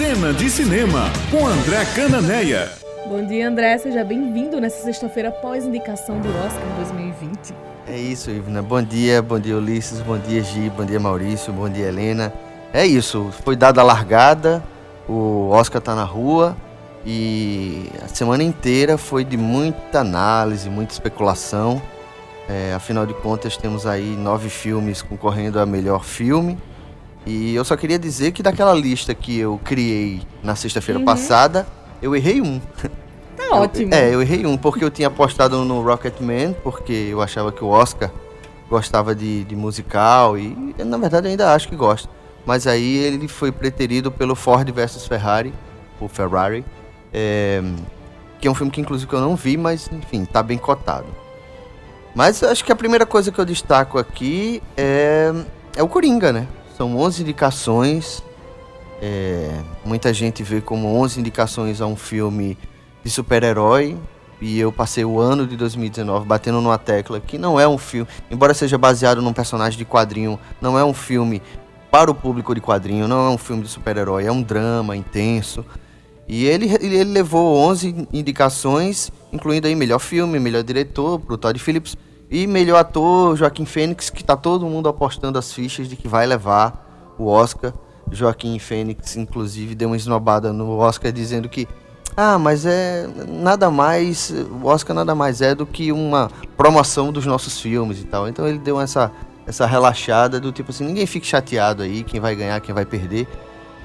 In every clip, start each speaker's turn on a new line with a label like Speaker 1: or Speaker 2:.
Speaker 1: Cena de Cinema, com André Cananeia.
Speaker 2: Bom dia, André. Seja bem-vindo nessa sexta-feira pós-indicação do Oscar 2020.
Speaker 3: É isso, Ivna. Bom dia, bom dia, Ulisses, bom dia, Gi, bom dia, Maurício, bom dia, Helena. É isso, foi dada a largada, o Oscar tá na rua e a semana inteira foi de muita análise, muita especulação. É, afinal de contas, temos aí nove filmes concorrendo a melhor filme. E eu só queria dizer que daquela lista que eu criei na sexta-feira
Speaker 2: Uhum.
Speaker 3: passada, eu errei um.
Speaker 2: Tá ótimo.
Speaker 3: É, eu errei um, porque eu tinha apostado no Rocketman, porque eu achava que o Oscar gostava de, de musical, e na verdade eu ainda acho que gosta. Mas aí ele foi preterido pelo Ford versus Ferrari, o Ferrari, é, que é um filme que inclusive eu não vi, mas enfim, tá bem cotado. Mas acho que a primeira coisa que eu destaco aqui é, é o Coringa, né? São 11 indicações. é, muita gente vê como 11 indicações a um filme de super-herói. E eu passei o ano de 2019 batendo numa tecla que não é um filme, embora seja baseado num personagem de quadrinho, não é um filme para o público de quadrinho, não é um filme de super-herói, é um drama intenso. E ele, ele levou 11 indicações, incluindo aí melhor filme, melhor diretor pro Todd Phillips e melhor ator Joaquim Fênix, que tá todo mundo apostando as fichas de que vai levar o Oscar. Joaquim Fênix, inclusive, deu uma esnobada no Oscar dizendo que ah, mas é nada mais, o Oscar nada mais é do que uma promoção dos nossos filmes e tal. Então ele deu essa essa relaxada do tipo assim, ninguém fique chateado aí, quem vai ganhar, quem vai perder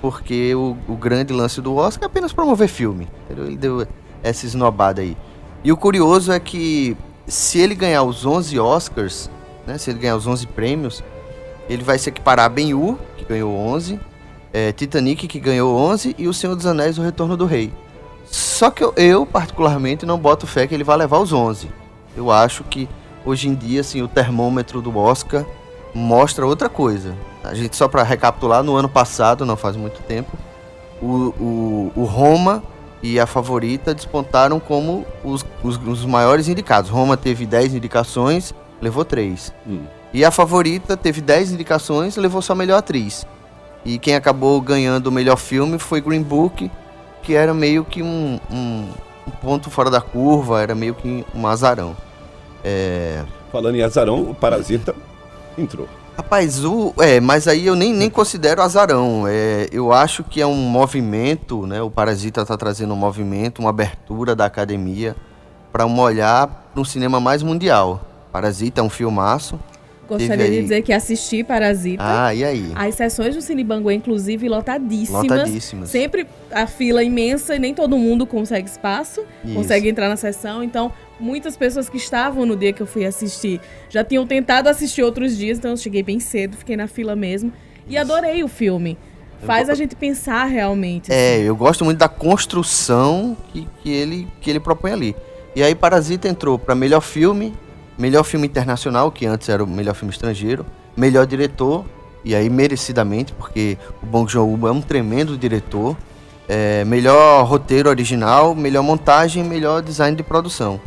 Speaker 3: porque o, o grande lance do Oscar é apenas promover filme. Ele deu essa esnobada aí. E o curioso é que se ele ganhar os 11 Oscars, né, se ele ganhar os 11 prêmios, ele vai se equiparar a Ben-Hur, que ganhou 11, é, Titanic, que ganhou 11, e O Senhor dos Anéis, O Retorno do Rei. Só que eu, eu, particularmente, não boto fé que ele vai levar os 11. Eu acho que, hoje em dia, assim, o termômetro do Oscar mostra outra coisa. A gente, só para recapitular, no ano passado, não faz muito tempo, o, o, o Roma e a favorita despontaram como os, os, os maiores indicados. Roma teve 10 indicações, levou 3.
Speaker 4: Hum.
Speaker 3: E a favorita teve 10 indicações, levou só melhor atriz. E quem acabou ganhando o melhor filme foi Green Book, que era meio que um, um, um ponto fora da curva, era meio que um azarão. É,
Speaker 4: Falando em azarão, o Parasita entrou.
Speaker 3: Rapaz, o, é, mas aí eu nem, nem considero azarão. É, eu acho que é um movimento, né? O Parasita tá trazendo um movimento, uma abertura da academia para um olhar para um cinema mais mundial. Parasita é um filmaço.
Speaker 2: Gostaria de dizer que assisti Parasita.
Speaker 3: Ah, e aí?
Speaker 2: As sessões do Cine Banguê, inclusive, lotadíssimas.
Speaker 3: Lotadíssimas.
Speaker 2: Sempre a fila imensa e nem todo mundo consegue espaço,
Speaker 3: Isso.
Speaker 2: consegue entrar na sessão. Então, muitas pessoas que estavam no dia que eu fui assistir já tinham tentado assistir outros dias, então eu cheguei bem cedo, fiquei na fila mesmo. E
Speaker 3: Isso.
Speaker 2: adorei o filme. Faz a gente pensar realmente.
Speaker 3: É,
Speaker 2: assim.
Speaker 3: eu gosto muito da construção que, que, ele, que ele propõe ali. E aí Parasita entrou para melhor filme, melhor filme internacional, que antes era o melhor filme estrangeiro, melhor diretor, e aí merecidamente, porque o Bong Joon-ho é um tremendo diretor, é, melhor roteiro original, melhor montagem, melhor design de produção.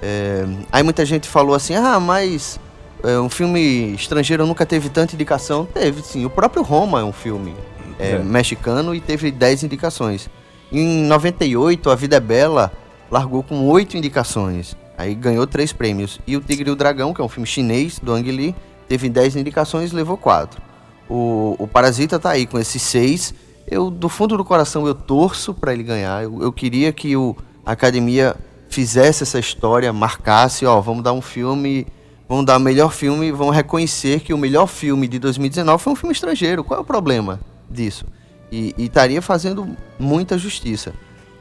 Speaker 3: É, aí muita gente falou assim, ah, mas é, um filme estrangeiro nunca teve tanta indicação. Teve, sim. O próprio Roma é um filme é,
Speaker 4: É.
Speaker 3: mexicano e teve 10 indicações. Em 98, A Vida é Bela largou com 8 indicações. Aí ganhou 3 prêmios. E O Tigre e o Dragão, que é um filme chinês do Ang Lee, teve 10 indicações e levou 4. O, o Parasita tá aí com esses 6. Eu, do fundo do coração, eu torço para ele ganhar. Eu, eu queria que o, a academia fizesse essa história, marcasse, ó, vamos dar um filme, vamos dar o melhor filme, vamos reconhecer que o melhor filme de 2019 foi um filme estrangeiro. Qual é o problema disso? E e estaria fazendo muita justiça.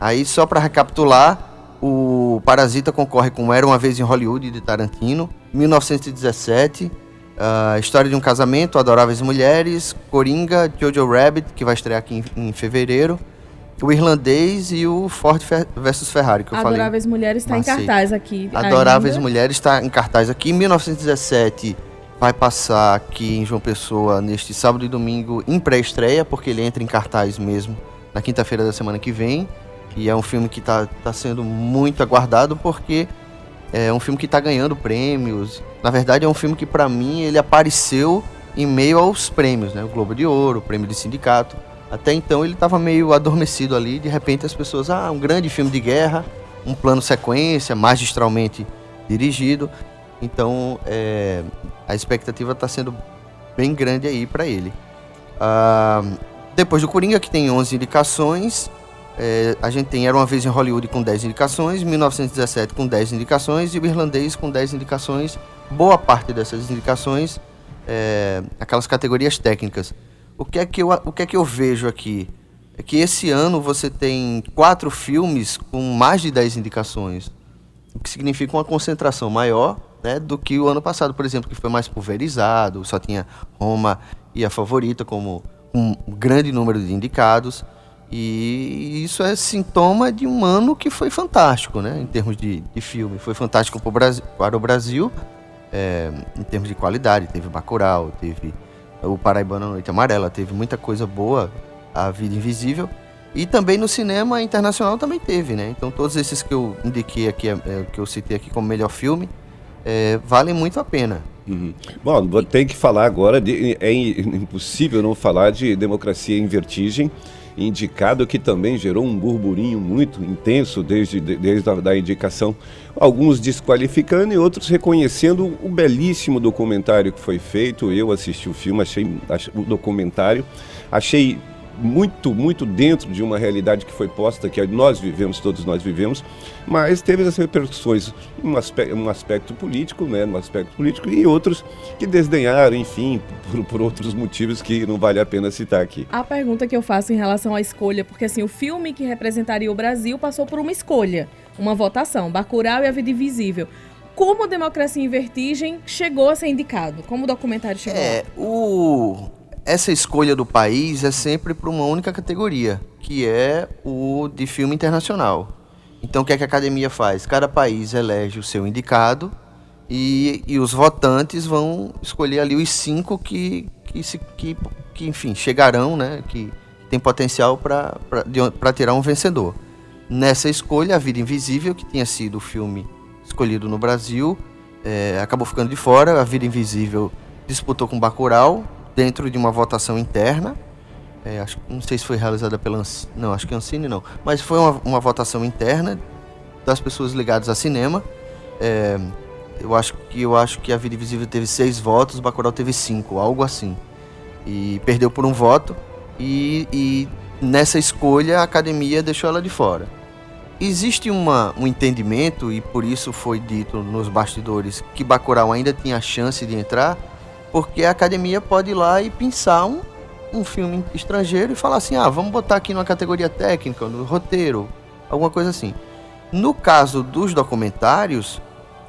Speaker 3: Aí, só para recapitular, o Parasita concorre com Era Uma Vez em Hollywood, de Tarantino, 1917, a História de um Casamento, Adoráveis Mulheres, Coringa, Jojo Rabbit, que vai estrear aqui em, em fevereiro, o Irlandês e o Ford versus Ferrari, que eu falei.
Speaker 2: Adoráveis Mulheres está em
Speaker 3: Macei.
Speaker 2: cartaz aqui.
Speaker 3: Adoráveis
Speaker 2: ainda.
Speaker 3: Mulheres está em cartaz aqui. Em 1917 vai passar aqui em João Pessoa neste sábado e domingo em pré-estreia, porque ele entra em cartaz mesmo na quinta-feira da semana que vem. E é um filme que está tá sendo muito aguardado porque é um filme que está ganhando prêmios. Na verdade, é um filme que, para mim, ele apareceu em meio aos prêmios, né? O Globo de Ouro, o Prêmio de Sindicato. Até então ele estava meio adormecido ali, de repente as pessoas, ah, um grande filme de guerra, um plano sequência, magistralmente dirigido. Então é, a expectativa está sendo bem grande aí para ele. Ah, depois do Coringa, que tem 11 indicações, é, a gente tem Era Uma Vez em Hollywood com 10 indicações, 1917 com 10 indicações e o Irlandês com 10 indicações. Boa parte dessas indicações, é, aquelas categorias técnicas. O que, é que eu, o que é que eu vejo aqui? É que esse ano você tem quatro filmes com mais de 10 indicações, o que significa uma concentração maior né, do que o ano passado, por exemplo, que foi mais pulverizado, só tinha Roma e a favorita como um grande número de indicados. E isso é sintoma de um ano que foi fantástico, né? Em termos de, de filme. Foi fantástico para o Brasil, para o Brasil é, em termos de qualidade. Teve Bacurau, teve o Paraibana Noite Amarela, teve muita coisa boa, A Vida Invisível. E também no cinema internacional também teve, né? Então todos esses que eu indiquei aqui, é, que eu citei aqui como melhor filme, é, valem muito a pena.
Speaker 4: Uhum. Bom, ter que falar agora, de, é impossível não falar de Democracia em Vertigem, indicado que também gerou um burburinho muito intenso desde, desde a da indicação, alguns desqualificando e outros reconhecendo o belíssimo documentário que foi feito. Eu assisti o filme, achei, achei o documentário, achei muito, muito dentro de uma realidade que foi posta, que nós vivemos, todos nós vivemos, mas teve as repercussões um aspecto, um aspecto político, né, no aspecto político, e outros que desdenharam, enfim, por, por, outros motivos que não vale a pena citar aqui.
Speaker 2: A pergunta que eu faço em relação à escolha, porque assim, o filme que representaria o Brasil passou por uma escolha, uma votação, Bacurau e A Vida Invisível como Democracia em Vertigem chegou a ser indicado? Como o documentário chegou?
Speaker 3: É, o essa escolha do país é sempre para uma única categoria, que é o de filme internacional. Então, o que, é que a academia faz? Cada país elege o seu indicado e, e os votantes vão escolher ali os cinco que, que, se, que, que enfim, chegarão, né, que tem potencial para tirar um vencedor. Nessa escolha, A Vida Invisível, que tinha sido o filme escolhido no Brasil, é, acabou ficando de fora. A Vida Invisível disputou com Bacurau, dentro de uma votação interna. É, acho, não sei se foi realizada pela não, acho que Ancine não, mas foi uma, uma votação interna das pessoas ligadas a cinema. É, eu acho que eu acho que a Vida Invisível teve seis votos, Bacurau teve cinco, algo assim, e perdeu por um voto. E, e nessa escolha a academia deixou ela de fora. Existe uma, um entendimento e por isso foi dito nos bastidores que Bacurau ainda tinha chance de entrar porque a academia pode ir lá e pensar um, um filme estrangeiro e falar assim: ah, vamos botar aqui numa categoria técnica, no roteiro, alguma coisa assim. No caso dos documentários,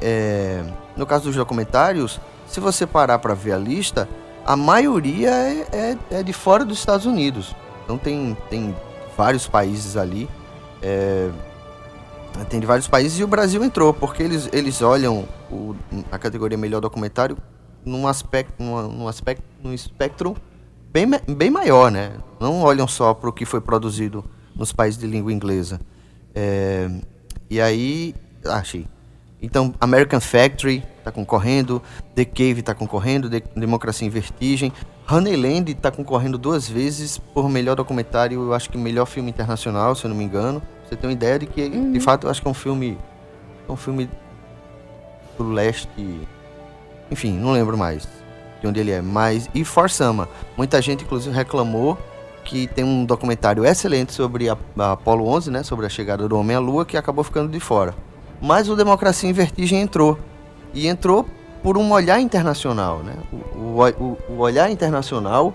Speaker 3: é, no caso dos documentários, se você parar para ver a lista, a maioria é, é, é, de fora dos Estados Unidos. Então tem, tem vários países ali. É, tem de vários países e o Brasil entrou, porque eles, eles olham o, a categoria melhor documentário num aspecto, num, num aspecto, num espectro bem, bem maior, né? Não olham só para o que foi produzido nos países de língua inglesa. É, e aí, achei. Então, American Factory está concorrendo, The Cave está concorrendo, The Democracia em Vertigem. Honeyland está concorrendo duas vezes por melhor documentário, eu acho que melhor filme internacional, se eu não me engano. Você tem uma ideia de que, uhum. de fato, eu acho que é um filme, é um filme do leste enfim, não lembro mais de onde ele é. Mas. E Forsama. Muita gente, inclusive, reclamou que tem um documentário excelente sobre a, a Apollo 11, né? Sobre a chegada do homem à Lua, que acabou ficando de fora. Mas o Democracia em Vertigem entrou. E entrou por um olhar internacional, né? O, o, o olhar internacional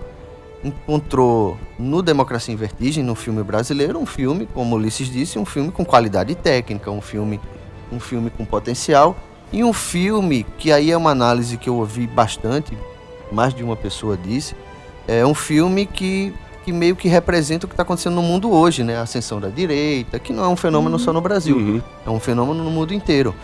Speaker 3: encontrou no Democracia em Vertigem, no filme brasileiro, um filme, como Ulisses disse, um filme com qualidade técnica, um filme, um filme com potencial e um filme, que aí é uma análise que eu ouvi bastante, mais de uma pessoa disse, é um filme que, que meio que representa o que está acontecendo no mundo hoje, né? A ascensão da direita, que não é um fenômeno uhum. só no Brasil, uhum. é um fenômeno no mundo inteiro.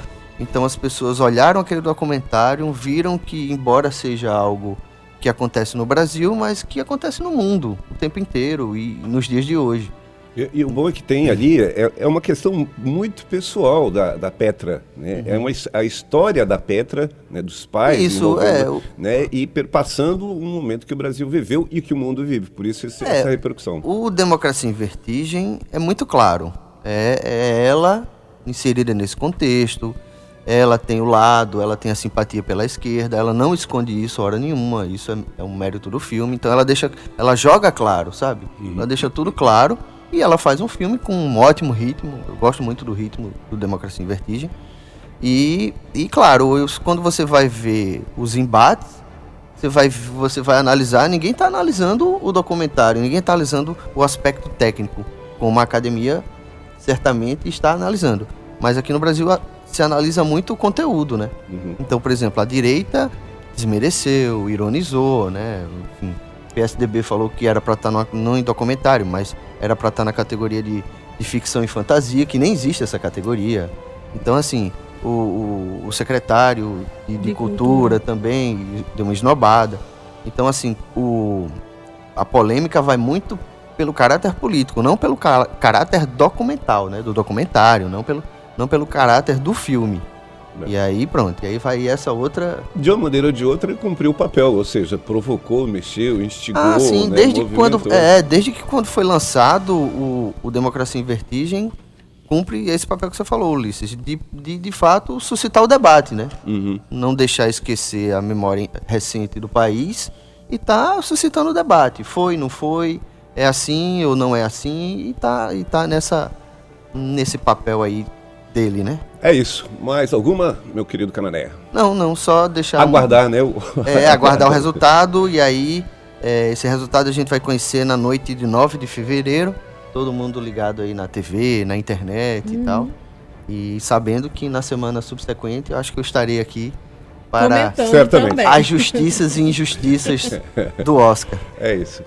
Speaker 3: Então as pessoas olharam aquele documentário, viram que, embora seja algo que acontece no Brasil, mas que acontece no mundo o tempo inteiro e nos dias de hoje.
Speaker 4: E, e o bom é que tem ali, é, é uma questão muito pessoal da, da Petra. Né? É uma, a história da Petra, né, dos pais,
Speaker 3: Isso, é, o-
Speaker 4: né, e perpassando um momento que o Brasil viveu e que o mundo vive. Por isso esse-
Speaker 3: É,
Speaker 4: essa repercussão.
Speaker 3: O Democracia em Vertigem é muito claro. É, é ela inserida nesse contexto. Ela tem o lado, ela tem a simpatia pela esquerda. Ela não esconde isso hora nenhuma. Isso é, é um mérito do filme. Então ela deixa, ela joga claro, sabe? Ela deixa tudo claro e ela faz um filme com um ótimo ritmo. Eu gosto muito do ritmo do Democracia em Vertigem. E, e claro, quando você vai ver os embates, você vai, você vai analisar, ninguém está analisando o documentário, ninguém está analisando o aspecto técnico, como a academia certamente está analisando. Mas aqui no Brasil se analisa muito o conteúdo, né?
Speaker 4: Uhum.
Speaker 3: Então, por exemplo, a direita desmereceu, ironizou, né? Enfim, PSDB falou que era para estar no, não em documentário, mas era para estar na categoria de, de ficção e fantasia, que nem existe essa categoria. Então, assim, o, o, o secretário de, de
Speaker 2: De
Speaker 3: cultura, também deu uma esnobada. Então, assim, o, a polêmica vai muito pelo caráter político, não pelo ca- caráter documental, né? Do documentário, não pelo, não pelo caráter do filme.
Speaker 4: É.
Speaker 3: E aí, pronto, e aí vai essa outra.
Speaker 4: De uma maneira ou de outra, ele cumpriu o papel, ou seja, provocou, mexeu, instigou.
Speaker 3: Ah, sim,
Speaker 4: né,
Speaker 3: desde quando. É, desde que quando foi lançado o, o Democracia em Vertigem, cumpre esse papel que você falou, Ulisses, de, de, de fato suscitar o debate, né?
Speaker 4: Uhum.
Speaker 3: Não deixar esquecer a memória recente do país e tá suscitando o debate. Foi, não foi, é assim ou não é assim, e tá, e tá nessa, nesse papel aí dele, né?
Speaker 4: É isso. Mais alguma, meu querido Canané?
Speaker 3: Não, não, só deixar. um-
Speaker 4: Aguardar, né? o-
Speaker 3: É, aguardar o resultado e aí é, esse resultado a gente vai conhecer na noite de 9 de fevereiro. Todo mundo ligado aí na TV, na internet e tal. E sabendo que na semana subsequente eu acho que eu estarei aqui para
Speaker 2: Comentando
Speaker 4: Certamente.
Speaker 2: também.
Speaker 3: as justiças e injustiças do Oscar.
Speaker 4: É isso.